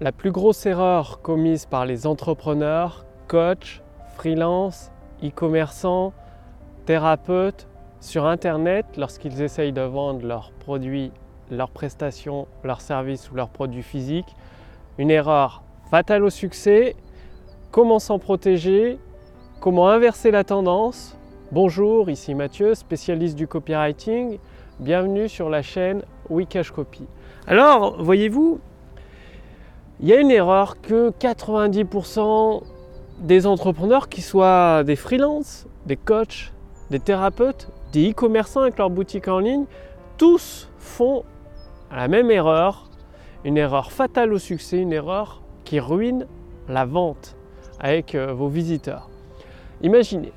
la plus grosse erreur commise par les entrepreneurs, coachs, freelance, e-commerçants, thérapeutes sur Internet lorsqu'ils essayent de vendre leurs produits, leurs prestations, leurs services ou leurs produits physiques. Une erreur fatale au succès. Comment s'en protéger? Comment inverser la tendance? Bonjour, ici Mathieu, spécialiste du copywriting. Bienvenue sur la chaîne Wikash Copy. Alors, voyez-vous, il y a une erreur que 90% des entrepreneurs, qui soient des freelances, des coachs, des thérapeutes, des e-commerçants avec leur boutique en ligne, tous font la même erreur, une erreur fatale au succès, une erreur qui ruine la vente avec euh, vos visiteurs. Imaginez,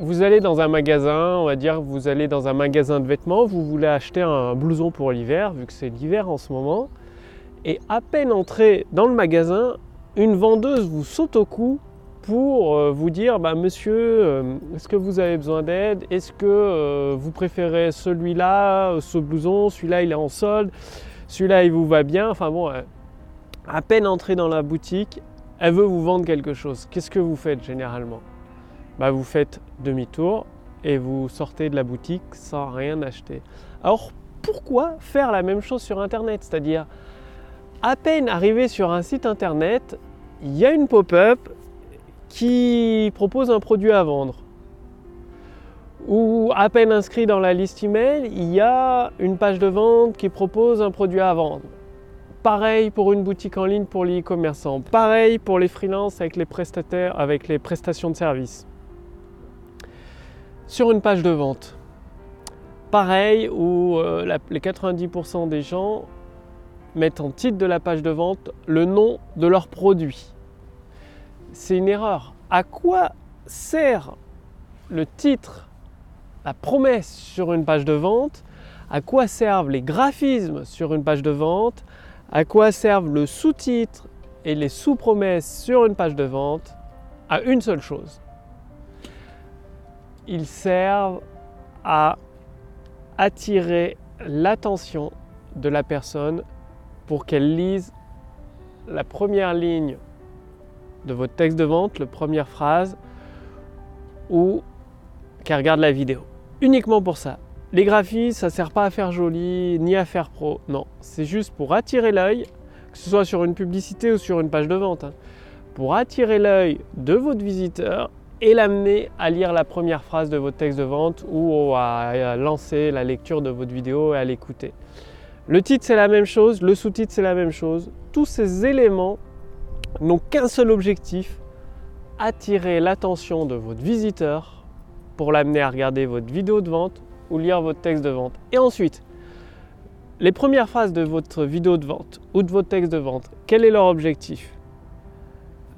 vous allez dans un magasin, on va dire vous allez dans un magasin de vêtements, vous voulez acheter un blouson pour l'hiver, vu que c'est l'hiver en ce moment, et à peine entré dans le magasin, une vendeuse vous saute au cou pour euh, vous dire bah, Monsieur, euh, est-ce que vous avez besoin d'aide? Est-ce que euh, vous préférez celui-là, ce blouson? Celui-là, il est en solde. Celui-là, il vous va bien? Enfin bon, à peine entré dans la boutique, elle veut vous vendre quelque chose. Qu'est-ce que vous faites généralement? Bah, Vous faites demi-tour et vous sortez de la boutique sans rien acheter. Alors pourquoi faire la même chose sur Internet? C'est-à-dire, à peine arrivé sur un site Internet, il y a une pop-up qui propose un produit à vendre. Ou à peine inscrit dans la liste email, il y a une page de vente qui propose un produit à vendre. Pareil pour une boutique en ligne pour les e-commerçants. Pareil pour les freelances avec les prestataires, avec les prestations de services. Sur une page de vente. Pareil où euh, les 90% des gens mettent en titre de la page de vente le nom de leur produit c'est une erreur. À quoi sert le titre, la promesse sur une page de vente? À quoi servent les graphismes sur une page de vente? À quoi servent le sous-titre et les sous-promesses sur une page de vente? À une seule chose. Ils servent à attirer l'attention de la personne pour qu'elle lise la première ligne de votre texte de vente, la première phrase, ou qu'elle regarde la vidéo. Uniquement pour ça. Les graphismes, ça ne sert pas à faire joli, ni à faire pro. Non, c'est juste pour attirer l'œil, que ce soit sur une publicité ou sur une page de vente, hein. pour attirer l'œil de votre visiteur et l'amener à lire la première phrase de votre texte de vente ou à lancer la lecture de votre vidéo et à l'écouter. Le titre c'est la même chose, le sous-titre c'est la même chose. Tous ces éléments n'ont qu'un seul objectif, attirer l'attention de votre visiteur pour l'amener à regarder votre vidéo de vente ou lire votre texte de vente. Et ensuite, les premières phrases de votre vidéo de vente ou de votre texte de vente, quel est leur objectif?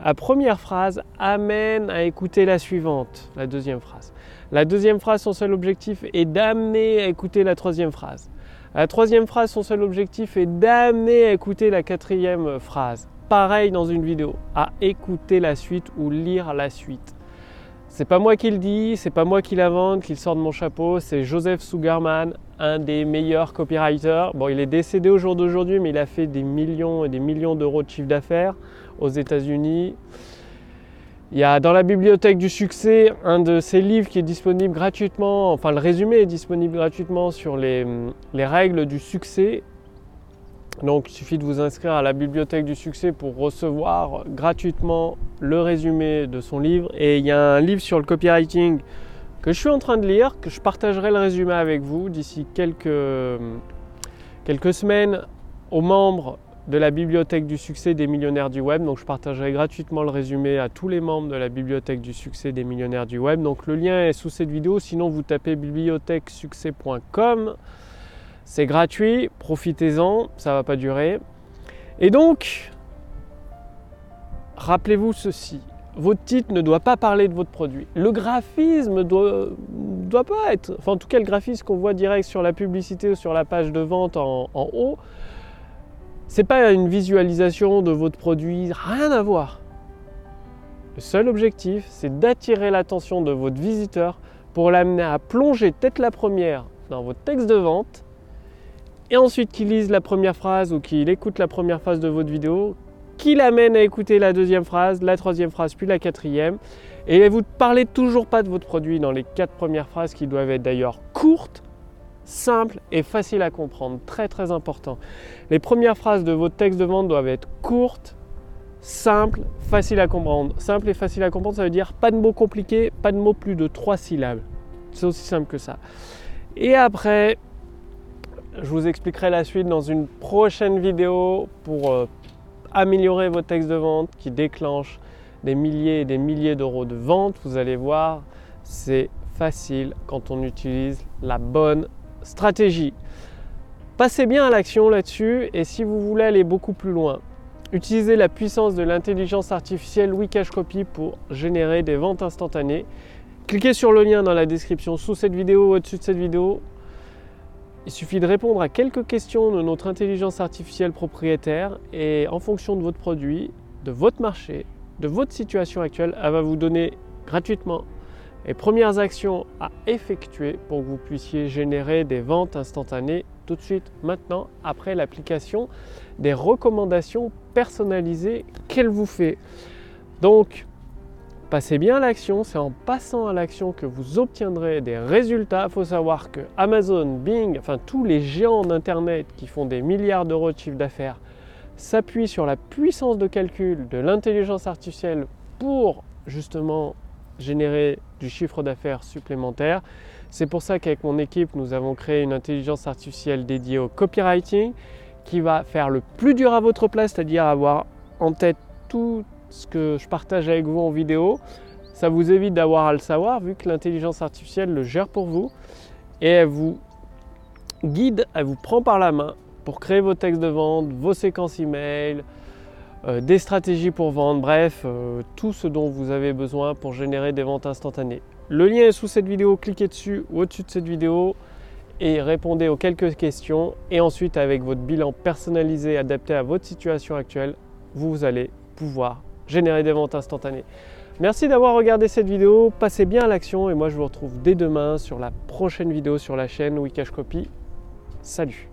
La première phrase amène à écouter la suivante, la deuxième phrase. La deuxième phrase, son seul objectif est d'amener à écouter la troisième phrase. La troisième phrase, son seul objectif est d'amener à écouter la quatrième phrase pareil dans une vidéo, à écouter la suite ou lire la suite. C'est pas moi qui le dis, c'est pas moi qui l'invente, qui le sort de mon chapeau, c'est Joseph Sugarman, un des meilleurs copywriters. Bon, il est décédé au jour d'aujourd'hui, mais il a fait des millions et des millions d'euros de chiffre d'affaires aux États-Unis. Il y a dans la bibliothèque du succès un de ses livres qui est disponible gratuitement, enfin le résumé est disponible gratuitement sur les, les règles du succès donc il suffit de vous inscrire à la bibliothèque du succès pour recevoir gratuitement le résumé de son livre. Et il y a un livre sur le copywriting que je suis en train de lire, que je partagerai le résumé avec vous d'ici quelques, quelques semaines aux membres de la bibliothèque du succès des millionnaires du web. Donc je partagerai gratuitement le résumé à tous les membres de la bibliothèque du succès des millionnaires du web. Donc le lien est sous cette vidéo, sinon vous tapez bibliothèquesuccès.com. C'est gratuit, profitez-en, ça va pas durer. Et donc, rappelez-vous ceci, votre titre ne doit pas parler de votre produit. Le graphisme ne doit, doit, pas être, enfin en tout cas le graphisme qu'on voit direct sur la publicité ou sur la page de vente en, en haut, c'est pas une visualisation de votre produit, rien à voir. Le seul objectif, c'est d'attirer l'attention de votre visiteur pour l'amener à plonger tête la première dans votre texte de vente et ensuite qu'il lise la première phrase ou qu'il écoute la première phrase de votre vidéo, qui l'amène à écouter la deuxième phrase, la troisième phrase, puis la quatrième. Et vous ne parlez toujours pas de votre produit dans les quatre premières phrases qui doivent être d'ailleurs courtes, simples et faciles à comprendre. Très très important. Les premières phrases de votre texte de vente doivent être courtes, simples, faciles à comprendre. Simple et facile à comprendre, ça veut dire pas de mots compliqués, pas de mots plus de trois syllabes. C'est aussi simple que ça. Et après, je vous expliquerai la suite dans une prochaine vidéo pour euh, améliorer vos textes de vente qui déclenchent des milliers et des milliers d'euros de vente. Vous allez voir, c'est facile quand on utilise la bonne stratégie. Passez bien à l'action là-dessus et si vous voulez aller beaucoup plus loin, utilisez la puissance de l'intelligence artificielle Wikash Copy pour générer des ventes instantanées. Cliquez sur le lien dans la description sous cette vidéo ou au-dessus de cette vidéo. Il suffit de répondre à quelques questions de notre intelligence artificielle propriétaire et en fonction de votre produit, de votre marché, de votre situation actuelle, elle va vous donner gratuitement les premières actions à effectuer pour que vous puissiez générer des ventes instantanées tout de suite, maintenant, après l'application des recommandations personnalisées qu'elle vous fait. Donc, passez bien à l'action, c'est en passant à l'action que vous obtiendrez des résultats. Il faut savoir que Amazon, Bing, enfin tous les géants d'Internet qui font des milliards d'euros de chiffre d'affaires s'appuie sur la puissance de calcul de l'intelligence artificielle pour justement générer du chiffre d'affaires supplémentaire. C'est pour ça qu'avec mon équipe, nous avons créé une intelligence artificielle dédiée au copywriting qui va faire le plus dur à votre place, c'est-à-dire avoir en tête tout ce que je partage avec vous en vidéo. Ça vous évite d'avoir à le savoir vu que l'intelligence artificielle le gère pour vous et elle vous guide, elle vous prend par la main pour créer vos textes de vente, vos séquences email, euh, des stratégies pour vendre, bref, euh, tout ce dont vous avez besoin pour générer des ventes instantanées. Le lien est sous cette vidéo, cliquez dessus ou au-dessus de cette vidéo et répondez aux quelques questions. Et ensuite, avec votre bilan personnalisé adapté à votre situation actuelle, vous allez pouvoir générer des ventes instantanées. Merci d'avoir regardé cette vidéo, passez bien à l'action et moi je vous retrouve dès demain sur la prochaine vidéo sur la chaîne Wikash Copy. Salut